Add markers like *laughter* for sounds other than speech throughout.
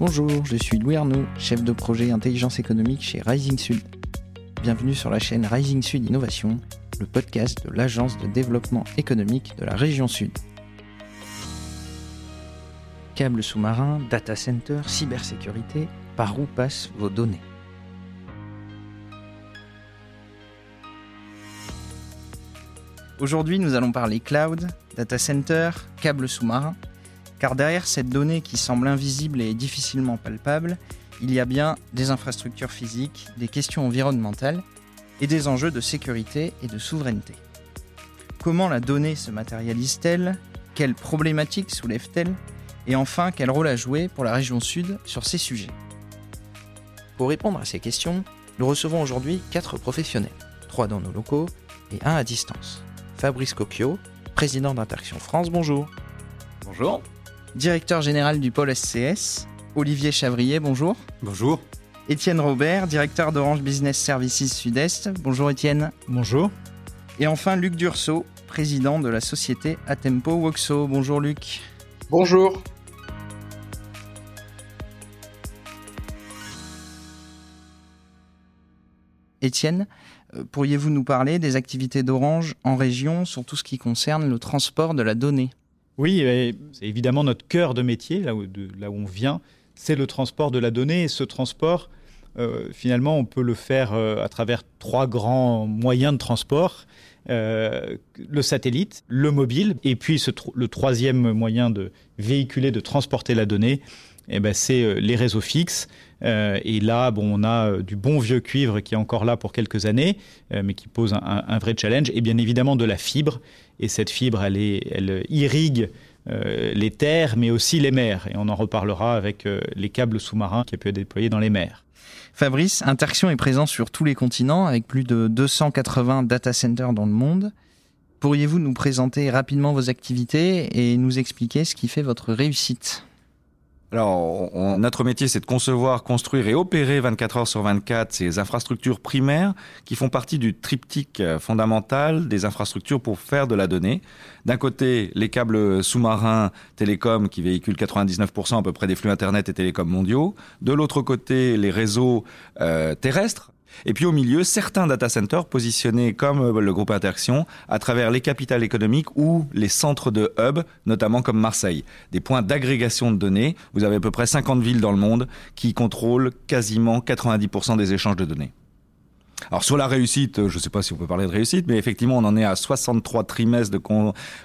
Bonjour, je suis Louis Arnaud, chef de projet intelligence économique chez Rising Sud. Bienvenue sur la chaîne Rising Sud Innovation, le podcast de l'Agence de développement économique de la région Sud. Câbles sous-marins, data center, cybersécurité, par où passent vos données? Aujourd'hui, nous allons parler cloud, data center, câbles sous-marins, car derrière cette donnée qui semble invisible et difficilement palpable, il y a bien des infrastructures physiques, des questions environnementales et des enjeux de sécurité et de souveraineté. Comment la donnée se matérialise-t-elle? Quelles problématiques soulève-t-elle? Et enfin, quel rôle a joué pour la région Sud sur ces sujets? Pour répondre à ces questions, nous recevons aujourd'hui quatre professionnels, trois dans nos locaux et un à distance. Fabrice Cocchio, président d'Interaction France, bonjour. Bonjour. Directeur général du pôle SCS, Olivier Chavrier, bonjour. Bonjour. Étienne Robert, directeur d'Orange Business Services Sud-Est. Bonjour Étienne. Bonjour. Et enfin Luc Dursault, président de la société Atempo Woxo. Bonjour Luc. Bonjour. Étienne, euh, pourriez-vous nous parler des activités d'Orange en région sur tout ce qui concerne le transport de la donnée? Oui, c'est évidemment notre cœur de métier, là où, on vient, c'est le transport de la donnée. Et ce transport, euh, finalement, on peut le faire euh, à travers trois grands moyens de transport. Euh, le satellite, le mobile, et puis le troisième moyen de véhiculer, de transporter la donnée, eh ben, c'est les réseaux fixes. Et là, on a du bon vieux cuivre qui est encore là pour quelques années, mais qui pose un, vrai challenge. Et bien évidemment de la fibre. Et cette fibre, elle, irrigue euh, les terres, mais aussi les mers. Et on en reparlera avec euh, les câbles sous-marins qui peuvent être déployés dans les mers. Fabrice, Interaction est présent sur tous les continents avec plus de 280 data centers dans le monde. Pourriez-vous nous présenter rapidement vos activités et nous expliquer ce qui fait votre réussite? Alors, notre métier, c'est de concevoir, construire et opérer 24 heures sur 24 ces infrastructures primaires qui font partie du triptyque euh, fondamental des infrastructures pour faire de la donnée. D'un côté, les câbles sous-marins télécoms qui véhiculent 99% à peu près des flux Internet et télécoms mondiaux. De l'autre côté, les réseaux euh, terrestres et puis au milieu, certains data centers positionnés comme euh, le groupe Interaction à travers les capitales économiques ou les centres de hub, notamment comme Marseille. Des points d'agrégation de données. Vous avez à peu près 50 villes dans le monde qui contrôlent quasiment 90% des échanges de données. Alors sur la réussite, je ne sais pas si on peut parler de réussite, mais effectivement on en est à 63 trimestres de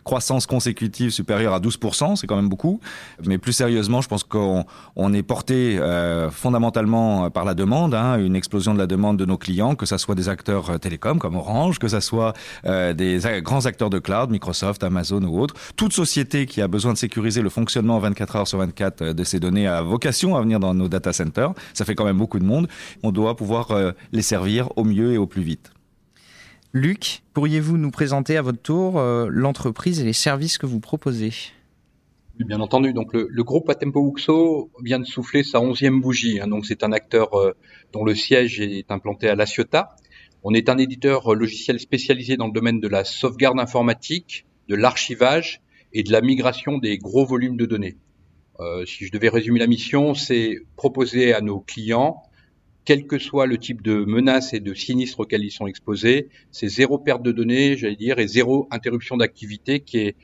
croissance consécutive supérieure à 12%, c'est quand même beaucoup. Mais plus sérieusement, je pense qu'on on est porté euh, fondamentalement par la demande, hein, une explosion de la demande de nos clients, que ce soit des acteurs euh, télécoms comme Orange, que ce soit euh, des grands acteurs de cloud, Microsoft, Amazon ou autres. Toute société qui a besoin de sécuriser le fonctionnement 24 heures sur 24 euh, de ces données a vocation à venir dans nos data centers. Ça fait quand même beaucoup de monde. On doit pouvoir euh, les servir au mieux et au plus vite. Luc, pourriez-vous nous présenter à votre tour euh, l'entreprise et les services que vous proposez? Bien entendu. Donc le, le groupe Atempo Uxo vient de souffler sa onzième bougie. Hein, donc c'est un acteur euh, dont le siège est implanté à La Ciotat. On est un éditeur logiciel spécialisé dans le domaine de la sauvegarde informatique, de l'archivage et de la migration des gros volumes de données. Euh, si je devais résumer la mission, c'est proposer à nos clients quel que soit le type de menace et de sinistre auquel ils sont exposés, c'est zéro perte de données, j'allais dire, et zéro interruption d'activité qui est,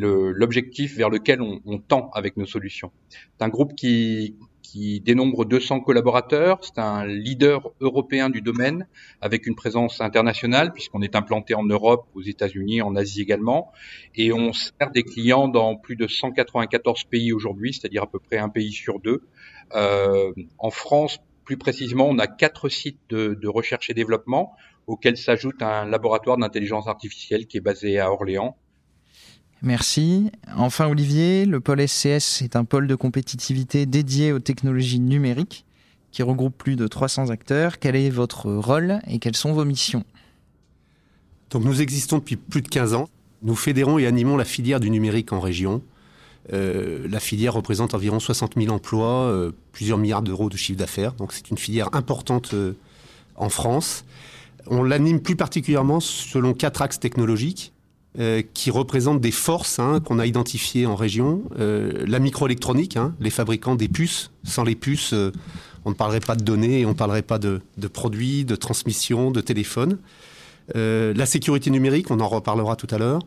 l'objectif vers lequel on, tend avec nos solutions. C'est un groupe qui, qui dénombre 200 collaborateurs. C'est un leader européen du domaine avec une présence internationale puisqu'on est implanté en Europe, aux États-Unis, en Asie également. Et on sert des clients dans plus de 194 pays aujourd'hui, c'est-à-dire à peu près un pays sur deux. Euh, en France, plus précisément, on a quatre sites de, de recherche et développement auxquels s'ajoute un laboratoire d'intelligence artificielle qui est basé à Orléans. Merci. Enfin, Olivier, le pôle SCS est un pôle de compétitivité dédié aux technologies numériques qui regroupe plus de 300 acteurs. Quel est votre rôle et quelles sont vos missions? Donc, nous existons depuis plus de 15 ans. Nous fédérons et animons la filière du numérique en région. Euh, la filière représente environ 60 000 emplois, euh, plusieurs milliards d'euros de chiffre d'affaires. Donc c'est une filière importante euh, en France. On l'anime plus particulièrement selon quatre axes technologiques. qui représentent des forces hein, qu'on a identifiées en région. La microélectronique, hein, les fabricants des puces. Sans les puces, on ne parlerait pas de données, on ne parlerait pas de, produits, de transmission, de téléphone. la sécurité numérique, on en reparlera tout à l'heure.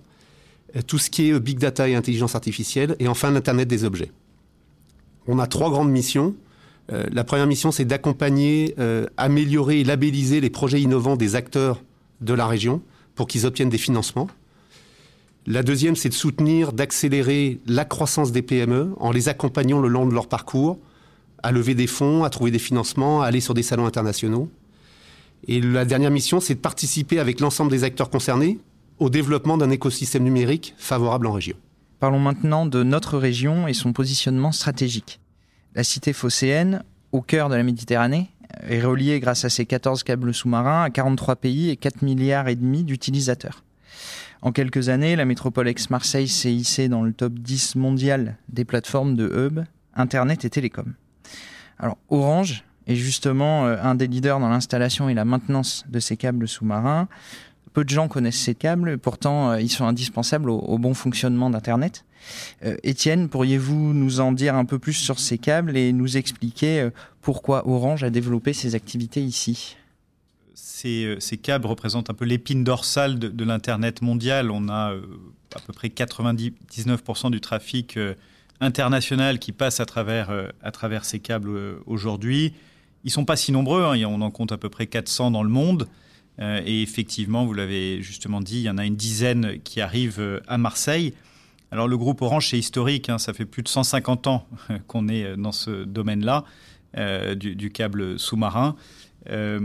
Tout ce qui est big data et intelligence artificielle. Et enfin, l'Internet des objets. On a trois grandes missions. la première mission, c'est d'accompagner, améliorer et labelliser les projets innovants des acteurs de la région pour qu'ils obtiennent des financements. La deuxième, c'est de soutenir, d'accélérer la croissance des PME en les accompagnant le long de leur parcours, à lever des fonds, à trouver des financements, à aller sur des salons internationaux. Et la dernière mission, c'est de participer avec l'ensemble des acteurs concernés au développement d'un écosystème numérique favorable en région. Parlons maintenant de notre région et son positionnement stratégique. La cité phocéenne, au cœur de la Méditerranée, est reliée grâce à ses 14 câbles sous-marins à 43 pays et 4 milliards et demi d'utilisateurs. En quelques années, la métropole ex-Marseille s'est hissée dans le top 10 mondial des plateformes de hub, Internet et télécom. Alors Orange est justement euh, un des leaders dans l'installation et la maintenance de ces câbles sous-marins. Peu de gens connaissent ces câbles, pourtant euh, ils sont indispensables au, bon fonctionnement d'Internet. Euh, Étienne, pourriez-vous nous en dire un peu plus sur ces câbles et nous expliquer pourquoi Orange a développé ses activités ici? Euh, ces, câbles représentent un peu l'épine dorsale de, l'Internet mondial. On a euh, à peu près 99% du trafic euh, international qui passe à travers, à travers ces câbles aujourd'hui. Ils ne sont pas si nombreux, hein. on en compte à peu près 400 dans le monde. Et effectivement, vous l'avez justement dit, il y en a une dizaine qui arrivent à Marseille. Alors le groupe Orange, c'est historique, hein. ça fait plus de 150 ans qu'on est dans ce domaine-là, du, câble sous-marin. Euh,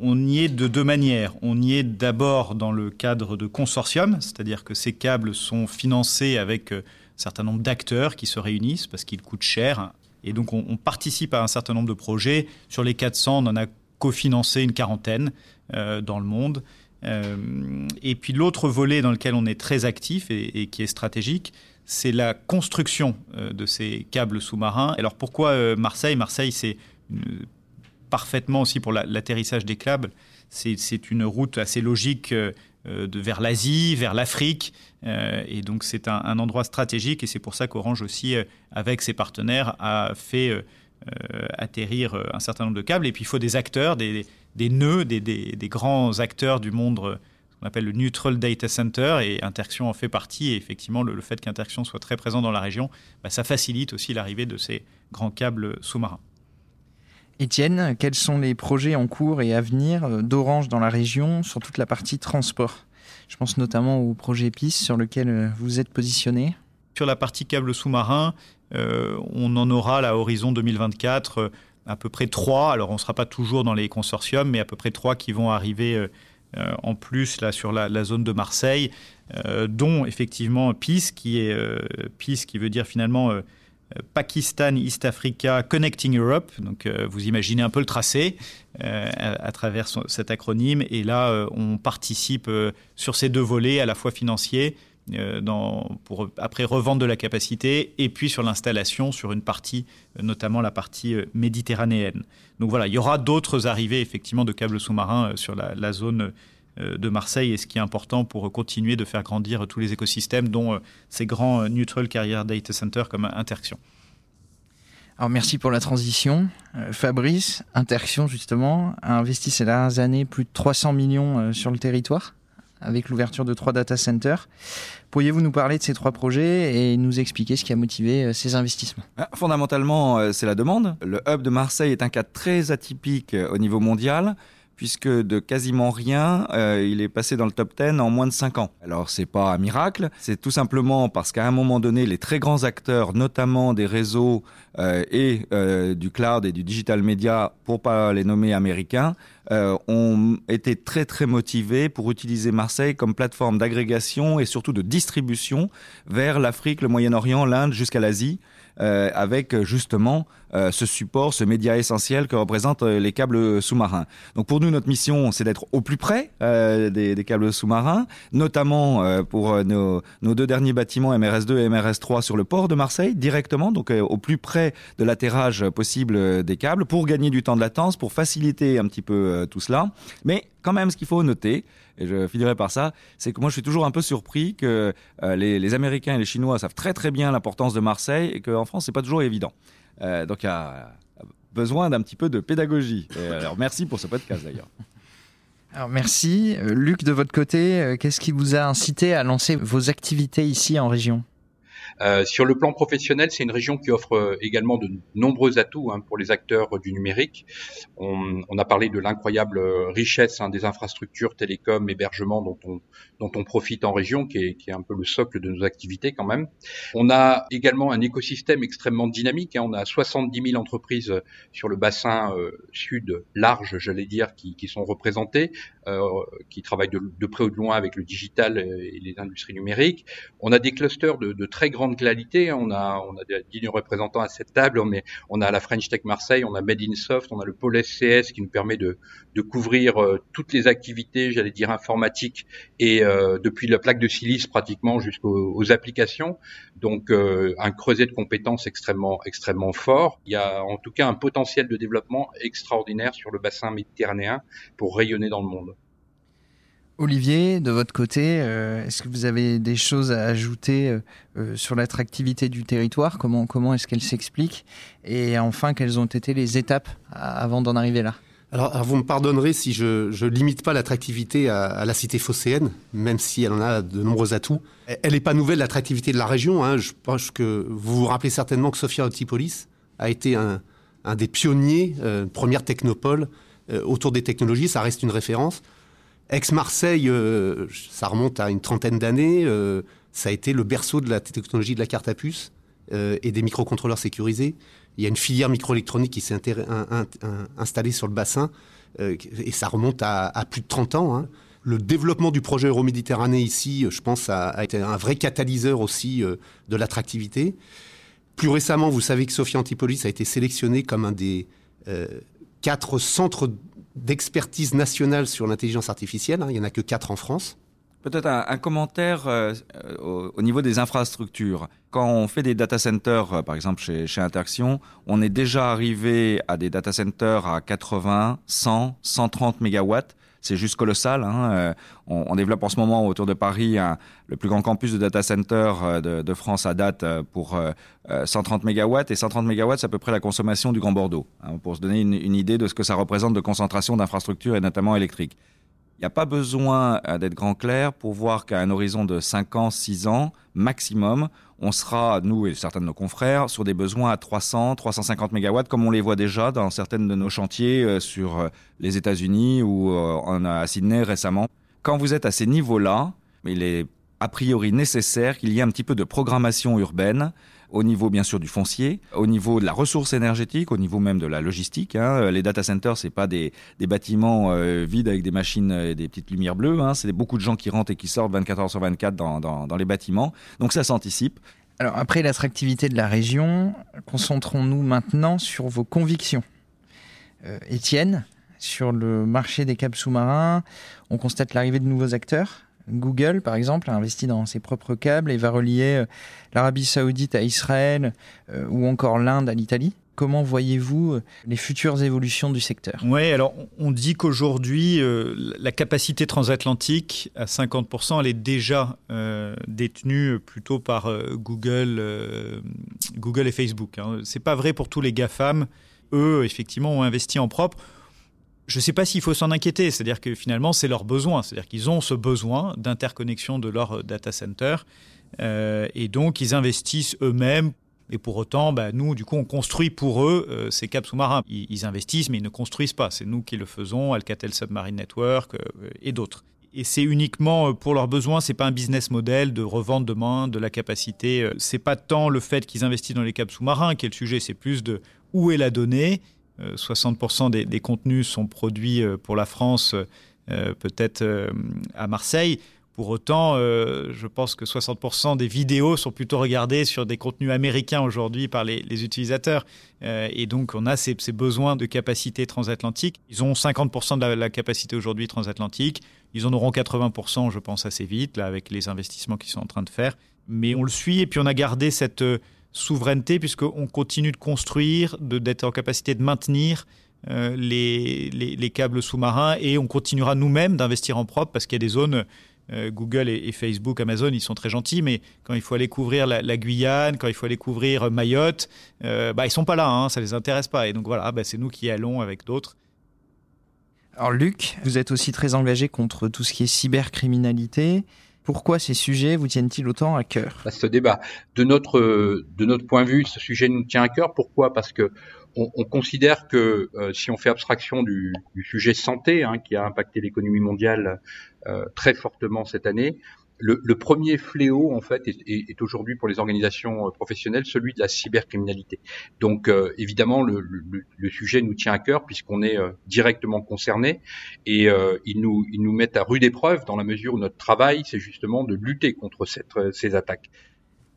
on y est de deux manières. On y est d'abord dans le cadre de consortium, c'est-à-dire que ces câbles sont financés avec euh, un certain nombre d'acteurs qui se réunissent parce qu'ils coûtent cher. Et donc on, participe à un certain nombre de projets. Sur les 400, on en a cofinancé une quarantaine euh, dans le monde. et puis l'autre volet dans lequel on est très actif et, qui est stratégique, c'est la construction de ces câbles sous-marins. Alors pourquoi Marseille? Marseille, c'est parfaitement aussi pour l'atterrissage des câbles. C'est une route assez logique euh, de, vers l'Asie, vers l'Afrique. Euh, et donc c'est un, endroit stratégique et c'est pour ça qu'Orange aussi, euh, avec ses partenaires, a fait atterrir un certain nombre de câbles. Et puis il faut des acteurs, des, des nœuds, des, des, grands acteurs du monde qu'on appelle le Neutral Data Center, et Interxion en fait partie. Et effectivement, le, fait qu'Interxion soit très présent dans la région, bah, ça facilite aussi l'arrivée de ces grands câbles sous-marins. Étienne, quels sont les projets en cours et à venir euh, d'Orange dans la région sur toute la partie transport? Je pense notamment au projet PIS sur lequel euh, vous êtes positionné. Sur la partie câble sous-marin, euh, on en aura à l'horizon 2024 à peu près trois. Alors on ne sera pas toujours dans les consortiums, mais à peu près trois qui vont arriver en plus là sur la, zone de Marseille, dont effectivement PIS, qui est qui veut dire finalement Pakistan East Africa Connecting Europe. Donc euh, vous imaginez un peu le tracé euh, à, travers cet acronyme. Et là, euh, on participe sur ces deux volets, à la fois financiers, dans, pour après revendre de la capacité, et puis sur l'installation sur une partie, notamment la partie méditerranéenne. Donc voilà, il y aura d'autres arrivées effectivement de câbles sous-marins sur la, zone euh, de Marseille et ce qui est important pour continuer de faire grandir tous les écosystèmes, dont euh, ces grands euh, Neutral Carrier Data Center comme Interxion. Alors merci pour la transition. Fabrice, Interxion justement, a investi ces dernières années plus de 300 millions sur le territoire avec l'ouverture de trois data centers. Pourriez-vous nous parler de ces trois projets et nous expliquer ce qui a motivé ces investissements? Ah, Fondamentalement, c'est la demande. Le hub de Marseille est un cas très atypique au niveau mondial puisque de quasiment rien, euh, il est passé dans le top 10 en moins de 5 ans. Alors c'est pas un miracle, c'est tout simplement parce qu'à un moment donné, les très grands acteurs, notamment des réseaux euh, et euh, du cloud et du digital media, pour pas les nommer américains, ont été très très motivés pour utiliser Marseille comme plateforme d'agrégation et surtout de distribution vers l'Afrique, le Moyen-Orient, l'Inde jusqu'à l'Asie. Avec justement ce support, ce média essentiel que représentent euh, les câbles sous-marins. Donc pour nous, notre mission, c'est d'être au plus près des, des, câbles sous-marins, notamment pour nos, nos, deux derniers bâtiments MRS2 et MRS3 sur le port de Marseille, directement, donc au plus près de l'atterrage possible des câbles, pour gagner du temps de latence, pour faciliter un petit peu tout cela. Mais quand même, ce qu'il faut noter, et je finirai par ça, c'est que moi je suis toujours un peu surpris que les, les, Américains et les Chinois savent très très bien l'importance de Marseille et qu'en France c'est pas toujours évident. Donc il y a besoin d'un petit peu de pédagogie. alors merci pour ce podcast d'ailleurs. *laughs* Alors merci. Luc, de votre côté, qu'est-ce qui vous a incité à lancer vos activités ici en région? Euh, sur le plan professionnel, c'est une région qui offre euh, également de nombreux atouts hein, pour les acteurs du numérique. On, a parlé de l'incroyable richesse hein, des infrastructures télécom, hébergement dont on, dont on profite en région, qui est, un peu le socle de nos activités quand même. On a également un écosystème extrêmement dynamique. Hein. On a 70 000 entreprises sur le bassin euh, sud large, j'allais dire, qui, qui, sont représentées, euh, qui travaillent de, de, près ou de loin avec le digital et les industries numériques. On a des clusters de, de très grande qualité. On a, on a des dignes représentants à cette table. On, est, on a la French Tech Marseille, on a Made in Soft, on a le pôle SCS qui nous permet de, de couvrir euh, toutes les activités, j'allais dire informatiques, et euh, depuis la plaque de silice pratiquement jusqu'aux applications. Donc euh, un creuset de compétences extrêmement, extrêmement fort. Il y a en tout cas un potentiel de développement extraordinaire sur le bassin méditerranéen pour rayonner dans le monde. Olivier, de votre côté, euh, est-ce que vous avez des choses à ajouter euh, euh, sur l'attractivité du territoire? Comment, est-ce qu'elle s'explique Et enfin, quelles ont été les étapes avant d'en arriver là? Alors, vous me pardonnerez si je ne limite pas l'attractivité à, la cité phocéenne, même si elle en a de nombreux atouts. Elle n'est pas nouvelle, l'attractivité de la région. Hein. Je pense que vous vous rappelez certainement que Sofia Antipolis a été un, un des pionniers, première technopole autour des technologies. Ça reste une référence. Aix-Marseille, euh, ça remonte à une trentaine d'années. Euh, ça a été le berceau de la technologie de la carte à puce euh, et des microcontrôleurs sécurisés. Il y a une filière microélectronique qui s'est installée sur le bassin et ça remonte à, plus de 30 ans. Hein. Le développement du projet Euroméditerranée ici, je pense, a, été un vrai catalyseur aussi de l'attractivité. Plus récemment, vous savez que Sophia Antipolis a été sélectionné comme un des quatre centres d'expertise nationale sur l'intelligence artificielle. Hein. il n'y en a que quatre en France. Peut-être un, commentaire euh, au, niveau des infrastructures. Quand on fait des data centers, euh, par exemple chez, chez Interaction, on est déjà arrivé à des data centers à 80, 100, 130 mégawatts c'est juste colossal. Hein. Euh, on, développe en ce moment autour de Paris le plus grand campus de data center euh, de, France à date euh, pour 130 MW. Et 130 MW, c'est à peu près la consommation du Grand Bordeaux, hein, pour se donner une, une, idée de ce que ça représente de concentration d'infrastructures et notamment électriques. Il n'y a pas besoin d'être grand clair pour voir qu'à un horizon de 5 ans, 6 ans maximum, on sera, nous et certains de nos confrères, sur des besoins à 300, 350 mégawatts, comme on les voit déjà dans certaines de nos chantiers euh, sur euh, les États-Unis ou euh, à Sydney récemment. Quand vous êtes à ces niveaux-là, il est a priori nécessaire qu'il y ait un petit peu de programmation urbaine au niveau bien sûr du foncier, au niveau de la ressource énergétique, au niveau même de la logistique. Hein. Les data centers, c'est pas des, bâtiments vides avec des machines et des petites lumières bleues. Hein. C'est beaucoup de gens qui rentrent et qui sortent 24 heures sur 24 dans, dans les bâtiments. Donc ça s'anticipe. Alors après l'attractivité de la région, concentrons-nous maintenant sur vos convictions. Euh, Étienne, sur le marché des câbles sous-marins, on constate l'arrivée de nouveaux acteurs. Google, par exemple, a investi dans ses propres câbles et va relier euh, l'Arabie saoudite à Israël euh, ou encore l'Inde à l'Italie. Comment voyez-vous euh, les futures évolutions du secteur? Oui, alors on dit qu'aujourd'hui, la capacité transatlantique à 50%, elle est déjà détenue plutôt par Google, Google et Facebook. Hein. Ce n'est pas vrai pour tous les GAFAM. Eux, effectivement, ont investi en propre. Je ne sais pas s'il faut s'en inquiéter, c'est-à-dire que finalement, c'est leur besoin. C'est-à-dire qu'ils ont ce besoin d'interconnexion de leur data center. et donc, ils investissent eux-mêmes et pour autant, bah, nous, du coup, on construit pour eux euh, ces câbles sous-marins. Ils, investissent, mais ils ne construisent pas. C'est nous qui le faisons, Alcatel Submarine Network euh, et d'autres. Et c'est uniquement euh, pour leurs besoins, c'est pas un business model de revente demain de la capacité. C'est pas tant le fait qu'ils investissent dans les câbles sous-marins qui est le sujet, c'est plus de où est la donnée. 60% des, des, contenus sont produits pour la France, peut-être à Marseille. Pour autant, euh, je pense que 60% des vidéos sont plutôt regardées sur des contenus américains aujourd'hui par les, utilisateurs. Euh, et donc, on a ces, besoins de capacité transatlantique. Ils ont 50% de la, capacité aujourd'hui transatlantique. Ils en auront 80%, je pense, assez vite, là, avec les investissements qu'ils sont en train de faire. Mais on le suit et puis on a gardé cette euh, souveraineté puisqu'on continue de construire, d'être en capacité de maintenir les, les, câbles sous-marins et on continuera nous-mêmes d'investir en propre parce qu'il y a des zones Google et, Facebook, Amazon, ils sont très gentils, mais quand il faut aller couvrir la, Guyane, quand il faut aller couvrir Mayotte, euh, bah, ils sont pas là, hein, ça les intéresse pas. Et donc voilà, bah, c'est nous qui allons avec d'autres. Alors Luc, vous êtes aussi très engagé contre tout ce qui est cybercriminalité. Pourquoi ces sujets vous tiennent-ils autant à cœur? Ce débat, de notre, point de vue, ce sujet nous tient à cœur. Pourquoi? Parce que on, on, considère que euh, si on fait abstraction du, du sujet santé, hein, qui a impacté l'économie mondiale euh, très fortement cette année, le, premier fléau en fait est, aujourd'hui pour les organisations euh, professionnelles celui de la cybercriminalité. Donc euh, évidemment le, sujet nous tient à cœur puisqu'on est euh, directement concerné et ils nous mettent à rude épreuve dans la mesure où notre travail c'est justement de lutter contre ces attaques.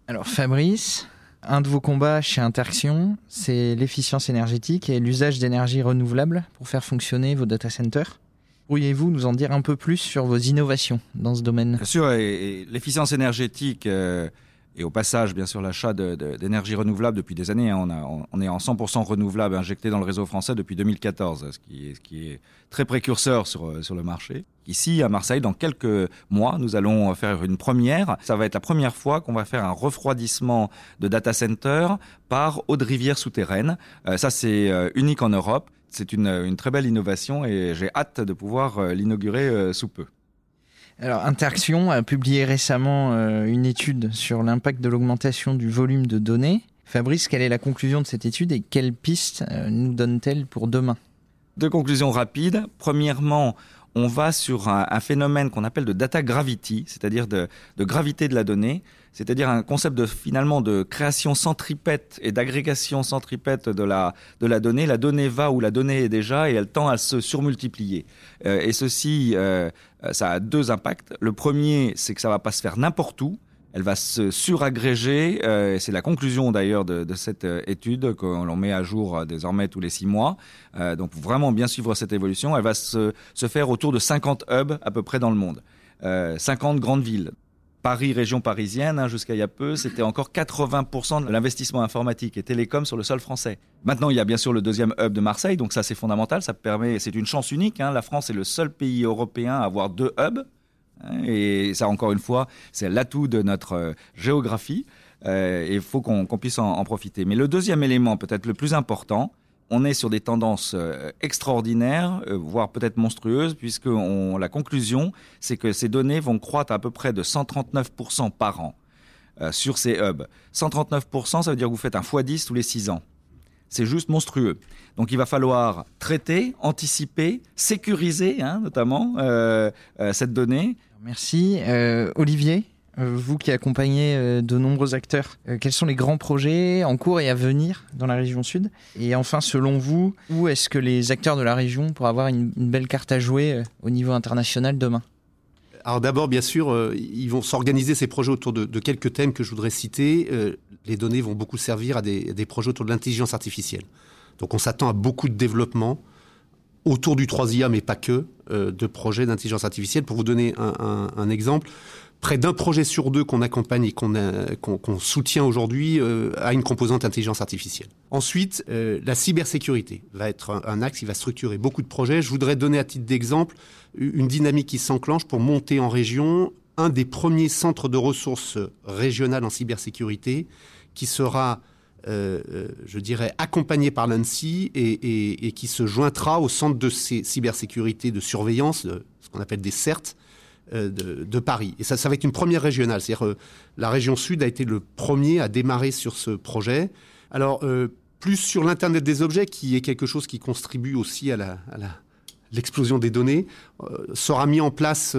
Alors Fabrice, un de vos combats chez Interaction, c'est l'efficience énergétique et l'usage d'énergie renouvelable pour faire fonctionner vos data centers? Pourriez-vous nous en dire un peu plus sur vos innovations dans ce domaine? Bien sûr, et, l'efficience énergétique euh, et au passage, bien sûr, l'achat d'énergie renouvelable depuis des années. Hein, on, est en 100% renouvelable injecté dans le réseau français depuis 2014, ce qui est, très précurseur sur, euh, sur le marché. Ici, à Marseille, dans quelques mois, nous allons faire une première. Ça va être la première fois qu'on va faire un refroidissement de data center par eau de rivière souterraine. Euh, ça, c'est unique en Europe c'est une, très belle innovation et j'ai hâte de pouvoir euh, l'inaugurer euh, sous peu. Alors, Interaction a publié récemment euh, une étude sur l'impact de l'augmentation du volume de données. Fabrice, quelle est la conclusion de cette étude et quelles pistes nous donne-t-elle pour demain? Deux conclusions rapides. Premièrement, on va sur un, phénomène qu'on appelle de data gravity, c'est-à-dire de, gravité de la donnée, c'est-à-dire un concept de finalement de création centripète et d'agrégation centripète de la, de la donnée. La donnée va où la donnée est déjà et elle tend à se surmultiplier. Euh, et ceci, euh, ça a deux impacts. Le premier, c'est que ça va pas se faire n'importe où elle va se suragréger. Euh, c'est la conclusion d'ailleurs de, cette euh, étude que l'on met à jour euh, désormais tous les six mois. donc vraiment bien suivre cette évolution. Elle va se, faire autour de 50 hubs à peu près dans le monde. 50 grandes villes. Paris, région parisienne, hein, jusqu'à il y a peu, c'était encore 80% de l'investissement informatique et télécom sur le sol français. Maintenant, il y a bien sûr le deuxième hub de Marseille, donc ça c'est fondamental, ça permet, c'est une chance unique. Hein. la France est le seul pays européen à avoir deux hubs. Et ça, encore une fois, c'est l'atout de notre euh, géographie. Euh, et il faut qu'on puisse en, profiter. Mais le deuxième élément, peut-être le plus important, on est sur des tendances euh, extraordinaires, voire peut-être monstrueuses, puisque la conclusion, c'est que ces données vont croître à peu près de 139% par an sur ces hubs. 139%, ça veut dire que vous faites un x10 tous les 6 ans. C'est juste monstrueux. Donc il va falloir traiter, anticiper, sécuriser hein, notamment euh, euh, cette donnée. Merci. Euh, Olivier, vous qui accompagnez de nombreux acteurs, quels sont les grands projets en cours et à venir dans la région sud? Et enfin, selon vous, où est-ce que les acteurs de la région pourront avoir une, belle carte à jouer au niveau international demain? Alors d'abord, bien sûr, ils vont s'organiser ces projets autour de, quelques thèmes que je voudrais citer. les données vont beaucoup servir à des, projets autour de l'intelligence artificielle. Donc on s'attend à beaucoup de développement autour du 3IA, mais pas que, euh, de projets d'intelligence artificielle. Pour vous donner un, exemple, près d'un projet sur deux qu'on accompagne et qu'on soutient aujourd'hui euh, a une composante intelligence artificielle. Ensuite, euh, la cybersécurité va être un, axe qui va structurer beaucoup de projets. Je voudrais donner à titre d'exemple une dynamique qui s'enclenche pour monter en région un des premiers centres de ressources régionales en cybersécurité qui sera euh, euh, je dirais, accompagné par l'ANSI et, qui se joindra au centre de cybersécurité de surveillance, ce qu'on appelle des CERT, euh, de, Paris. Et ça, ça va être une première régionale. C'est-à-dire la région sud a été le premier à démarrer sur ce projet. Alors, plus sur l'Internet des objets, qui est quelque chose qui contribue aussi à la, l'explosion des données, sera mis en place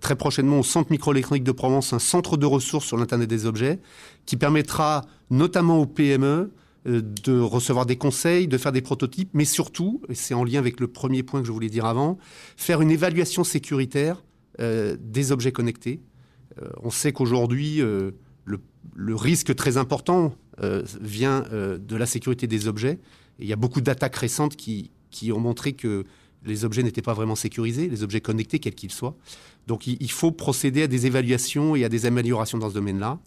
très prochainement au Centre microélectronique de Provence un centre de ressources sur l'Internet des objets qui permettra notamment aux PME euh, de recevoir des conseils, de faire des prototypes, mais surtout, et c'est en lien avec le premier point que je voulais dire avant, faire une évaluation sécuritaire euh, des objets connectés. Euh, on sait qu'aujourd'hui, le, risque très important vient de la sécurité des objets. il y a beaucoup d'attaques récentes qui, qui ont montré que les objets n'étaient pas vraiment sécurisés, les objets connectés, quels qu'ils soient. Donc il faut procéder à des évaluations et à des améliorations dans ce domaine-là.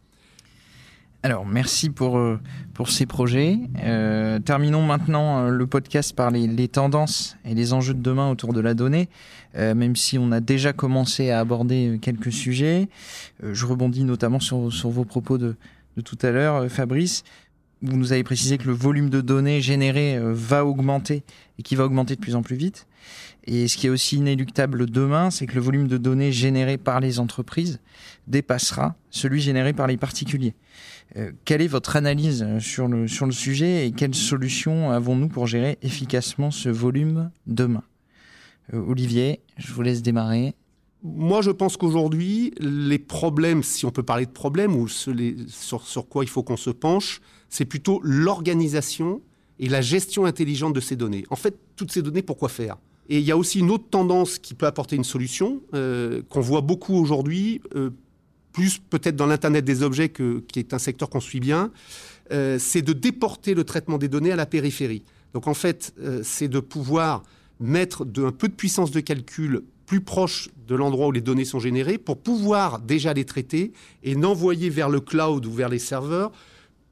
Alors, merci pour, euh, pour ces projets. Euh, terminons maintenant euh, le podcast par les, les, tendances et les enjeux de demain autour de la donnée, même si on a déjà commencé à aborder quelques sujets. je rebondis notamment sur, sur vos propos de, de tout à l'heure, Fabrice. Vous nous avez précisé que le volume de données générées va augmenter et qui va augmenter de plus en plus vite. Et ce qui est aussi inéluctable demain, c'est que le volume de données générées par les entreprises dépassera celui généré par les particuliers. Euh, quelle est votre analyse euh, sur le, sur le sujet et quelles solutions avons-nous pour gérer efficacement ce volume demain euh, Olivier, je vous laisse démarrer. Moi, je pense qu'aujourd'hui, les problèmes, si on peut parler de problèmes, ou sur, sur quoi il faut qu'on se penche, c'est plutôt l'organisation et la gestion intelligente de ces données. En fait, toutes ces données, pourquoi faire? Et il y a aussi une autre tendance qui peut apporter une solution, qu'on voit beaucoup aujourd'hui, plus peut-être dans l'Internet des objets, qui est un secteur qu'on suit bien, euh, c'est de déporter le traitement des données à la périphérie. Donc en fait, euh, c'est de pouvoir mettre un peu de puissance de calcul plus proche de l'endroit où les données sont générées pour pouvoir déjà les traiter et n'envoyer vers le cloud ou vers les serveurs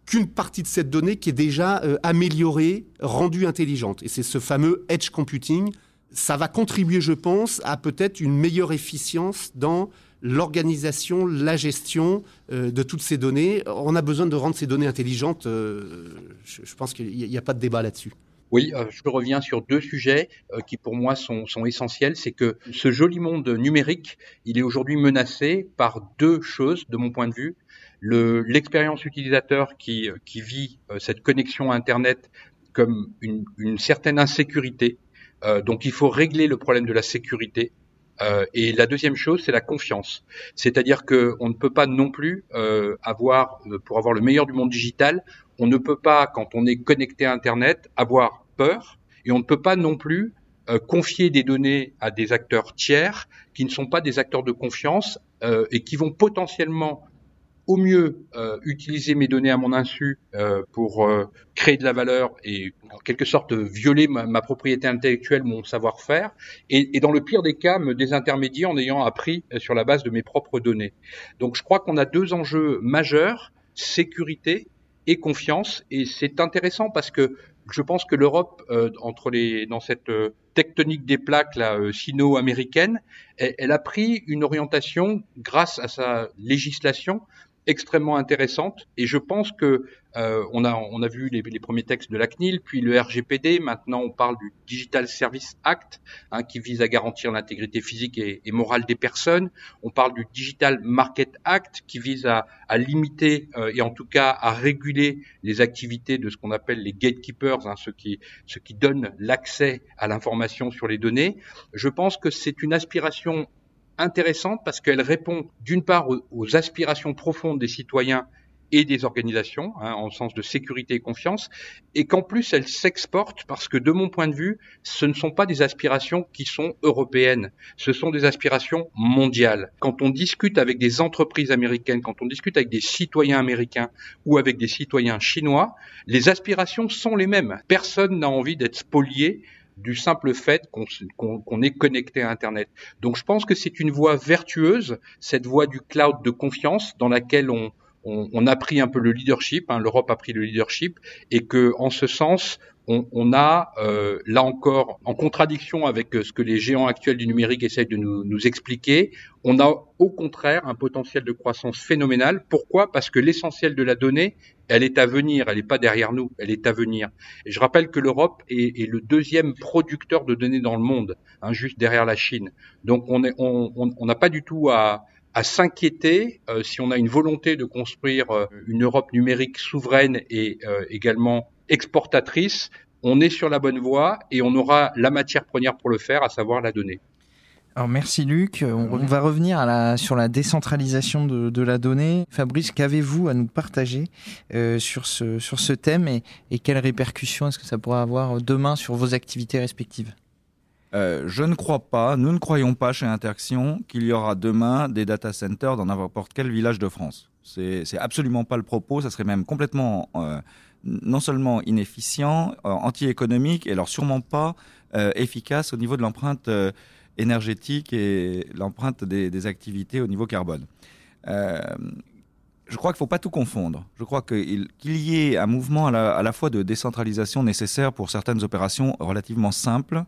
qu'une partie de cette donnée qui est déjà euh, améliorée, rendue intelligente. Et c'est ce fameux edge computing. Ça va contribuer, je pense, à peut-être une meilleure efficience dans l'organisation, la gestion euh, de toutes ces données. On a besoin de rendre ces données intelligentes. Euh, je, pense qu'il n'y a, pas de débat là-dessus. Oui, euh, je reviens sur deux sujets qui pour moi sont, essentiels. C'est que ce joli monde numérique, il est aujourd'hui menacé par deux choses, de mon point de vue. L'expérience utilisateur qui, vit cette connexion à Internet comme une certaine insécurité. donc il faut régler le problème de la sécurité euh, et la deuxième chose, c'est la confiance. C'est-à-dire qu'on ne peut pas non plus euh, avoir, euh, pour avoir le meilleur du monde digital, on ne peut pas, quand on est connecté à Internet, avoir peur, et on ne peut pas non plus confier des données à des acteurs tiers qui ne sont pas des acteurs de confiance et qui vont potentiellement au mieux euh, utiliser mes données à mon insu euh, pour euh, créer de la valeur et en quelque sorte violer ma, propriété intellectuelle, mon savoir-faire, et, et, dans le pire des cas me désintermédier en ayant appris sur la base de mes propres données. Donc je crois qu'on a deux enjeux majeurs sécurité et confiance, et c'est intéressant parce que je pense que l'Europe, entre les, dans cette tectonique des plaques là, sino-américaine, elle, a pris une orientation grâce à sa législation extrêmement intéressante. Et je pense que euh, on a on a vu les, les, premiers textes de la CNIL puis le RGPD maintenant on parle du Digital Service Act hein, qui vise à garantir l'intégrité physique et, morale des personnes. On parle du Digital Market Act qui vise à, à limiter euh, et en tout cas à réguler les activités de ce qu'on appelle les gatekeepers hein, ceux qui ceux qui donnent l'accès à l'information sur les données. Je pense que c'est une aspiration intéressante parce qu'elle répond d'une part aux, aspirations profondes des citoyens et des organisations, hein, en sens de sécurité et confiance, et qu'en plus elle s'exporte parce que de mon point de vue, ce ne sont pas des aspirations qui sont européennes, ce sont des aspirations mondiales. Quand on discute avec des entreprises américaines, quand on discute avec des citoyens américains ou avec des citoyens chinois, les aspirations sont les mêmes. Personne n'a envie d'être spolié du simple fait qu'on est connecté à Internet. Donc je pense que c'est une voie vertueuse, cette voie du cloud de confiance dans laquelle on, a pris un peu le leadership, hein, l'Europe a pris le leadership, et que en ce sens, on, on a euh, là encore, en contradiction avec euh, ce que les géants actuels du numérique essayent de nous, nous, expliquer, on a au contraire un potentiel de croissance phénoménal. Pourquoi? Parce que l'essentiel de la donnée, elle est à venir, elle n'est pas derrière nous, elle est à venir. Je rappelle que l'Europe est, est, le deuxième producteur de données dans le monde, hein, juste derrière la Chine. Donc on n'a on, on, pas du tout à, à s'inquiéter euh, si on a une volonté de construire euh, une Europe numérique souveraine et euh, également exportatrice, on est sur la bonne voie et on aura la matière première pour le faire, à savoir la donnée. Alors merci Luc. On, va revenir à la, sur la décentralisation de, de la donnée. Fabrice, qu'avez-vous à nous partager sur, ce, sur ce thème et, et quelles répercussions est-ce que ça pourra avoir demain sur vos activités respectives? Euh, je ne crois pas, nous ne croyons pas chez Interaction qu'il y aura demain des data centers dans n'importe quel village de France. C'est absolument pas le propos, ça serait même complètement euh, non seulement inefficient, euh, anti-économique, et alors sûrement pas efficace au niveau de l'empreinte énergétique et l'empreinte des, activités au niveau carbone. je crois qu'il ne faut pas tout confondre. Je crois qu'il y ait un mouvement à la, fois de décentralisation nécessaire pour certaines opérations relativement simples, euh,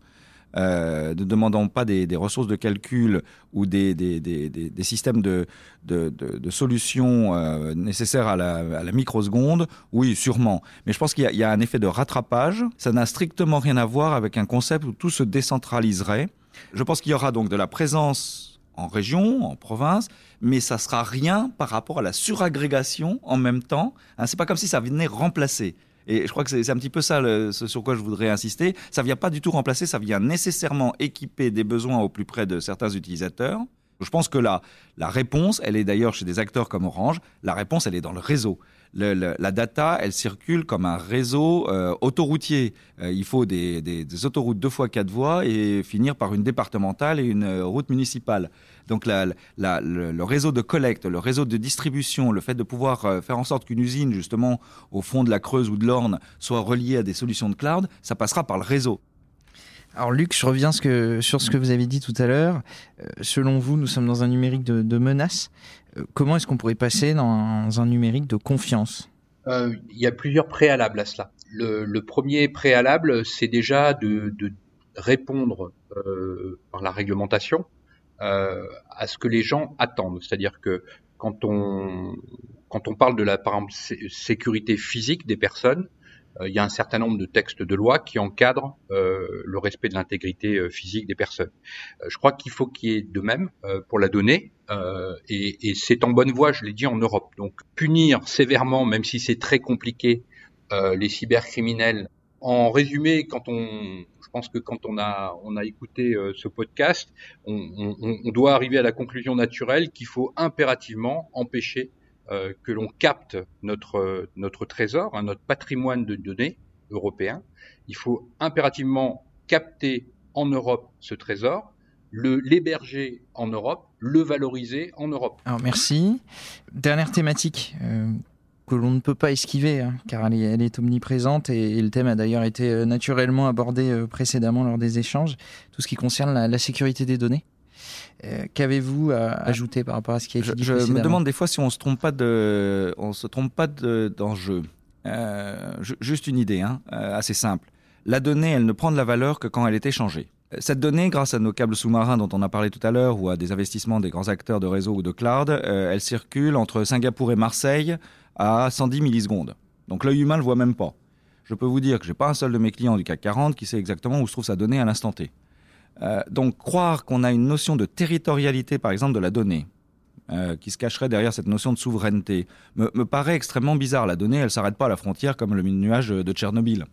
ne demandant pas des, ressources de calcul ou des, des, systèmes de, de, solutions euh, nécessaires à la, à la, microseconde, oui, sûrement. Mais je pense qu'il y, a un effet de rattrapage. Ça n'a strictement rien à voir avec un concept où tout se décentraliserait. Je pense qu'il y aura donc de la présence en région, en province, mais ça sera rien par rapport à la suragrégation en même temps. Hein, c'est pas comme si ça venait remplacer. Et je crois que c'est un petit peu ça ce sur quoi je voudrais insister. Ça vient pas du tout remplacer, ça vient nécessairement équiper des besoins au plus près de certains utilisateurs. Je pense que la réponse, elle est d'ailleurs chez des acteurs comme Orange, la réponse, elle est dans le réseau la data, elle circule comme un réseau euh, autoroutier. Euh, il faut des, autoroutes deux fois quatre voies et finir par une départementale et une euh, route municipale. Donc le, réseau de collecte, le réseau de distribution, le fait de pouvoir faire en sorte qu'une usine, justement, au fond de la Creuse ou de l'Orne, soit reliée à des solutions de cloud, ça passera par le réseau. Alors Luc, je reviens sur ce que vous avez dit tout à l'heure. selon vous, nous sommes dans un numérique de, de menaces comment est-ce qu'on pourrait passer dans un numérique de confiance? Euh, Il y a plusieurs préalables à cela. Le, premier préalable, c'est déjà de, répondre euh, par la réglementation euh, à ce que les gens attendent. C'est-à-dire que quand on, quand on parle de la sécurité physique des personnes, euh, il y a un certain nombre de textes de loi qui encadrent euh, le respect de l'intégrité euh, physique des personnes. je crois qu'il faut qu'il y ait de même pour la donnée, et, c'est en bonne voie, je l'ai dit, en Europe. Donc punir sévèrement, même si c'est très compliqué, les cybercriminels. En résumé, quand on, je pense que quand on a, on a écouté ce podcast, on, doit arriver à la conclusion naturelle qu'il faut impérativement empêcher euh, que l'on capte notre, notre trésor, hein, notre patrimoine de données européen. Il faut impérativement capter en Europe ce trésor, l'héberger en Europe, le valoriser en Europe. Alors merci. Dernière thématique euh, que l'on ne peut pas esquiver, hein, car elle est, elle est, omniprésente et, le thème a d'ailleurs été euh, naturellement abordé précédemment lors des échanges, tout ce qui concerne la sécurité des données. Euh, qu'avez-vous à ajouter par rapport à ce qui a été dit Je, me demande des fois si on se trompe pas de, on se trompe pas d'enjeu. Euh, juste une idée, hein, euh, assez simple. La donnée, elle ne prend de la valeur que quand elle est échangée. Cette donnée, grâce à nos câbles sous-marins dont on a parlé tout à l'heure, ou à des investissements des grands acteurs de réseau ou de cloud, elle circule entre Singapour et Marseille à 110 millisecondes. Donc l'œil humain ne le voit même pas. Je peux vous dire que j'ai pas un seul de mes clients du CAC 40 qui sait exactement où se trouve sa donnée à l'instant T. Euh, donc croire qu'on a une notion de territorialité, par exemple, de la donnée, euh, qui se cacherait derrière cette notion de souveraineté, me, paraît extrêmement bizarre. La donnée, elle s'arrête pas à la frontière comme le nuage de Tchernobyl.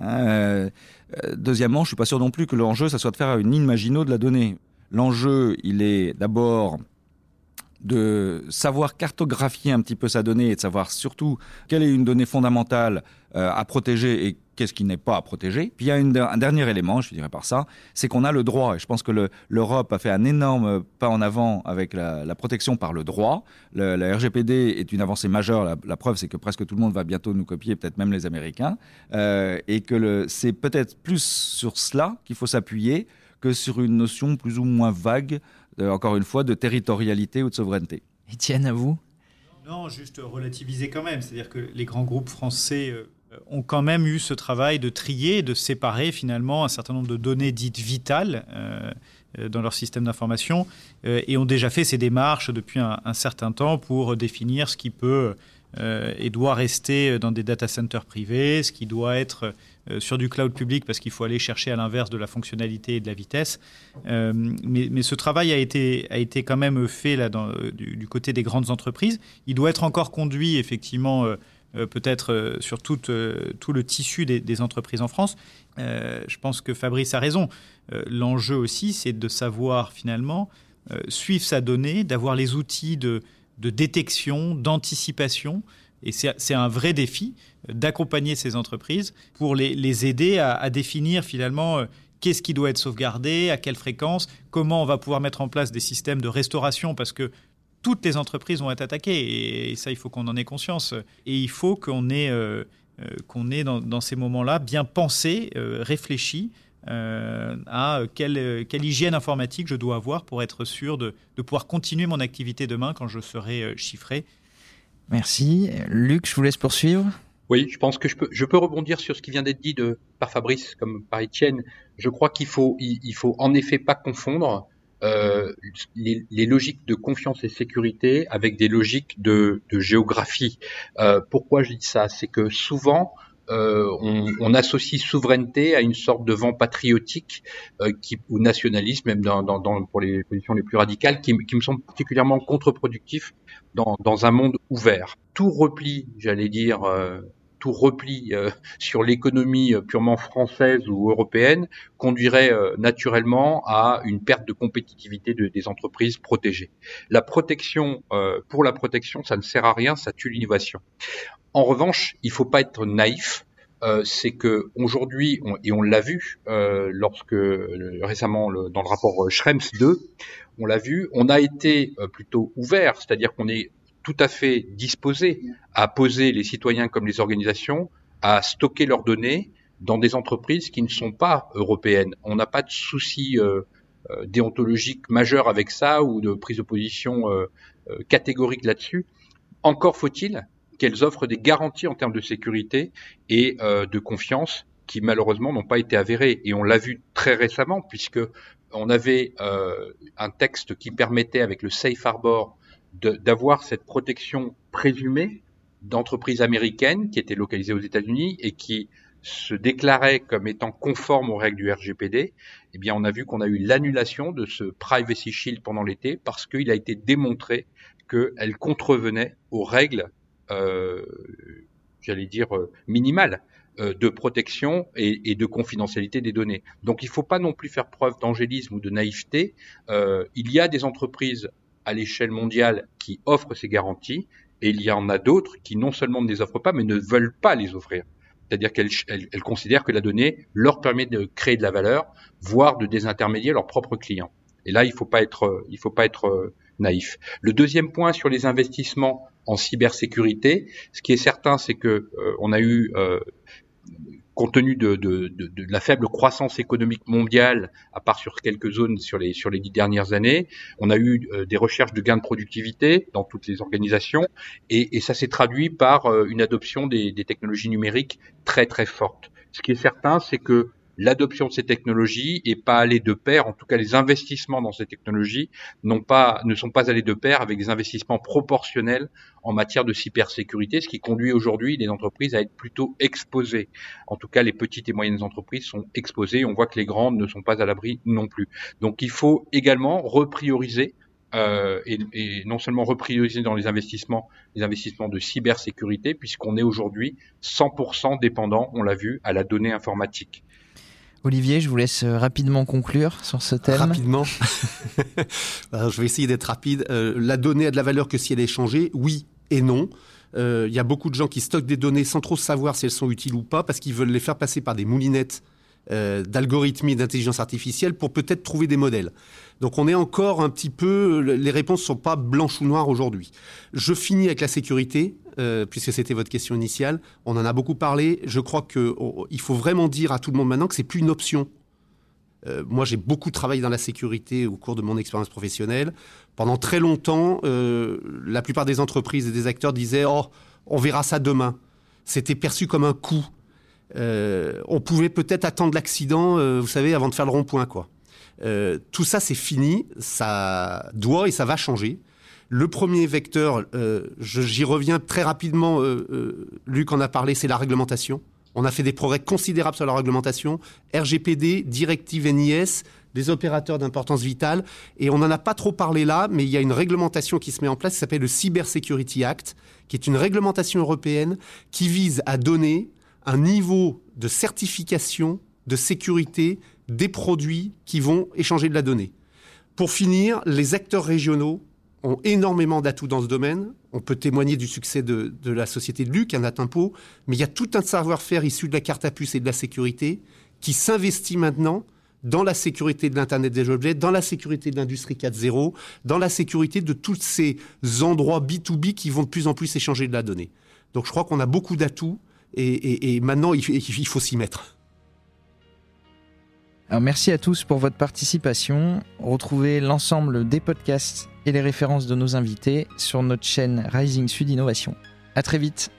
Euh, deuxièmement, je suis pas sûr non plus que l'enjeu, ça soit de faire une imagino de la donnée. L'enjeu, il est d'abord de savoir cartographier un petit peu sa donnée et de savoir surtout quelle est une donnée fondamentale à protéger et qu'est-ce qui n'est pas à protéger. Puis il y a un dernier élément, je dirais par ça, c'est qu'on a le droit. Et je pense que l'Europe a fait un énorme pas en avant avec la, protection par le droit. Le, la RGPD est une avancée majeure. La, preuve, c'est que presque tout le monde va bientôt nous copier, peut-être même les Américains. Euh, et que c'est peut-être plus sur cela qu'il faut s'appuyer que sur une notion plus ou moins vague, encore une fois, de territorialité ou de souveraineté. Étienne, à vous Non, juste relativiser quand même. C'est-à-dire que les grands groupes français... Euh, euh, ont quand même eu ce travail de trier, de séparer finalement un certain nombre de données dites vitales euh, euh, dans leur système d'information et ont déjà fait ces démarches depuis un, certain temps pour définir ce qui peut et doit rester dans des data centers privés, ce qui doit être sur du cloud public parce qu'il faut aller chercher à l'inverse de la fonctionnalité et de la vitesse. mais, ce travail a été, a été quand même fait là, du, du, côté des grandes entreprises. Il doit être encore conduit effectivement euh, peut-être euh, sur euh, tout, le tissu des, entreprises en France. je pense que Fabrice a raison. L'enjeu aussi, c'est de savoir finalement suivre sa donnée, d'avoir les outils de, détection, d'anticipation. Et c'est un vrai défi d'accompagner ces entreprises pour les, aider à, définir finalement qu'est-ce qui doit être sauvegardé, à quelle fréquence, comment on va pouvoir mettre en place des systèmes de restauration, parce que toutes les entreprises vont être attaquées. Et, ça, il faut qu'on en ait conscience. Et il faut qu'on ait, euh, euh, qu'on ait dans, ces moments-là bien pensé, euh, réfléchi à quelle, quelle, hygiène informatique je dois avoir pour être sûr de, de pouvoir continuer mon activité demain quand je serai chiffré. Merci. Luc, je vous laisse poursuivre. Oui, je pense que je peux, rebondir sur ce qui vient d'être dit par Fabrice comme par Étienne. Je crois qu'il faut, il, faut en effet pas confondre euh, les, logiques de confiance et sécurité avec des logiques de, géographie. Euh, pourquoi je dis ça? C'est que souvent, euh, on, associe souveraineté à une sorte de vent patriotique ou nationalisme, même pour les positions les plus radicales, qui, me semble particulièrement contre-productif dans, un monde ouvert. Tout repli, j'allais dire, tout repli euh, *laughs* sur l'économie purement française ou européenne conduirait naturellement à une perte de compétitivité de, des entreprises protégées. La protection, pour la protection, ça ne sert à rien, ça tue l'innovation. En revanche, il faut pas être naïf. Euh, c'est que aujourd'hui, et on l'a vu euh, lorsque récemment dans le rapport Schrems 2, on l'a vu, on a été euh, plutôt ouvert, c'est-à-dire qu'on est tout à fait disposé à poser les citoyens comme les organisations à stocker leurs données dans des entreprises qui ne sont pas européennes. On n'a pas de souci euh, déontologique majeur avec ça ou de prise de position catégorique là-dessus. Encore faut-il qu'elles offrent des garanties en termes de sécurité et euh, de confiance qui malheureusement n'ont pas été avérées. Et on l'a vu très récemment puisque on avait euh, un texte qui permettait avec le Safe Harbor d'avoir cette protection présumée d'entreprises américaines qui étaient localisées aux États-Unis et qui se déclaraient comme étant conformes aux règles du RGPD, eh bien, on a vu qu'on a eu l'annulation de ce Privacy Shield pendant l'été parce qu'il a été démontré qu'elle contrevenait aux règles euh, j'allais dire, euh, minimale euh, de protection et, de confidentialité des données. Donc il ne faut pas non plus faire preuve d'angélisme ou de naïveté. il y a des entreprises à l'échelle mondiale qui offrent ces garanties et il y en a d'autres qui non seulement ne les offrent pas mais ne veulent pas les offrir. C'est-à-dire qu'elles considèrent que la donnée leur permet de créer de la valeur, voire de désintermédier leurs propres clients. Et là, il ne faut pas être, faut pas être naïf. Le deuxième point sur les investissements en cybersécurité. Ce qui est certain, c'est que euh, on a eu euh, compte tenu de, la faible croissance économique mondiale, à part sur quelques zones sur les sur dix dernières années, on a eu euh, des recherches de gains de productivité dans toutes les organisations, et, et ça s'est traduit par une adoption des, des, technologies numériques très très forte. Ce qui est certain, c'est que l'adoption de ces technologies est pas allée de pair, en tout cas les investissements dans ces technologies ne sont pas allés de pair avec des investissements proportionnels en matière de cybersécurité, ce qui conduit aujourd'hui les entreprises à être plutôt exposées. En tout cas, les petites et moyennes entreprises sont exposées. On voit que les grandes ne sont pas à l'abri non plus. Donc, il faut également reprioriser euh, et, et, non seulement reprioriser dans les investissements, les investissements de cybersécurité, puisqu'on est aujourd'hui 100% dépendant, on l'a vu, à la donnée informatique. Olivier, je vous laisse euh, rapidement conclure sur ce thème. Rapidement. *laughs* je vais essayer d'être rapide. Euh, la donnée a de la valeur que si elle est échangée, oui et non. Euh, il y a beaucoup de gens qui stockent des données sans trop savoir si elles sont utiles ou pas, parce qu'ils veulent les faire passer par des moulinettes euh, d'algorithmie d'intelligence artificielle pour peut-être trouver des modèles. Donc on est encore un petit peu, les réponses ne sont pas blanches ou noires aujourd'hui. Je finis avec la sécurité, euh, puisque c'était votre question initiale. On en a beaucoup parlé. Je crois qu'il oh, faut vraiment dire à tout le monde maintenant que c'est plus une option. Euh, moi, j'ai beaucoup travaillé dans la sécurité au cours de mon expérience professionnelle. Pendant très longtemps, la plupart des entreprises et des acteurs disaient Oh, on verra ça demain. C'était perçu comme un. Euh, on pouvait peut-être attendre l'accident, euh, vous savez, avant de faire le rond-point, quoi. Euh, tout ça, c'est fini. Ça doit et ça va changer. Le premier vecteur, j'y reviens très rapidement. Luc en a parlé, c'est la réglementation. On a fait des progrès considérables sur la réglementation. RGPD, directive NIS, des opérateurs d'importance vitale. Et on n'en a pas trop parlé là, mais il y a une réglementation qui se met en place qui s'appelle le Cyber Security Act, qui est une réglementation européenne qui vise à donner un niveau de certification de sécurité des produits qui vont échanger de la donnée. Pour finir, les acteurs régionaux ont énormément d'atouts dans ce domaine. On peut témoigner du succès de, la société de Luc, un Atimpo, mais il y a tout un savoir-faire issu de la carte à puce et de la sécurité qui s'investit maintenant dans la sécurité de l'Internet des objets, dans la sécurité de l'industrie 4.0, dans la sécurité de tous ces endroits B2B qui vont de plus en plus échanger de la donnée. Donc je crois qu'on a beaucoup d'atouts et, maintenant, il, faut s'y mettre. Merci à tous pour votre participation. Retrouvez l'ensemble des podcasts et les références de nos invités sur notre chaîne Rising Sud Innovation. À très vite.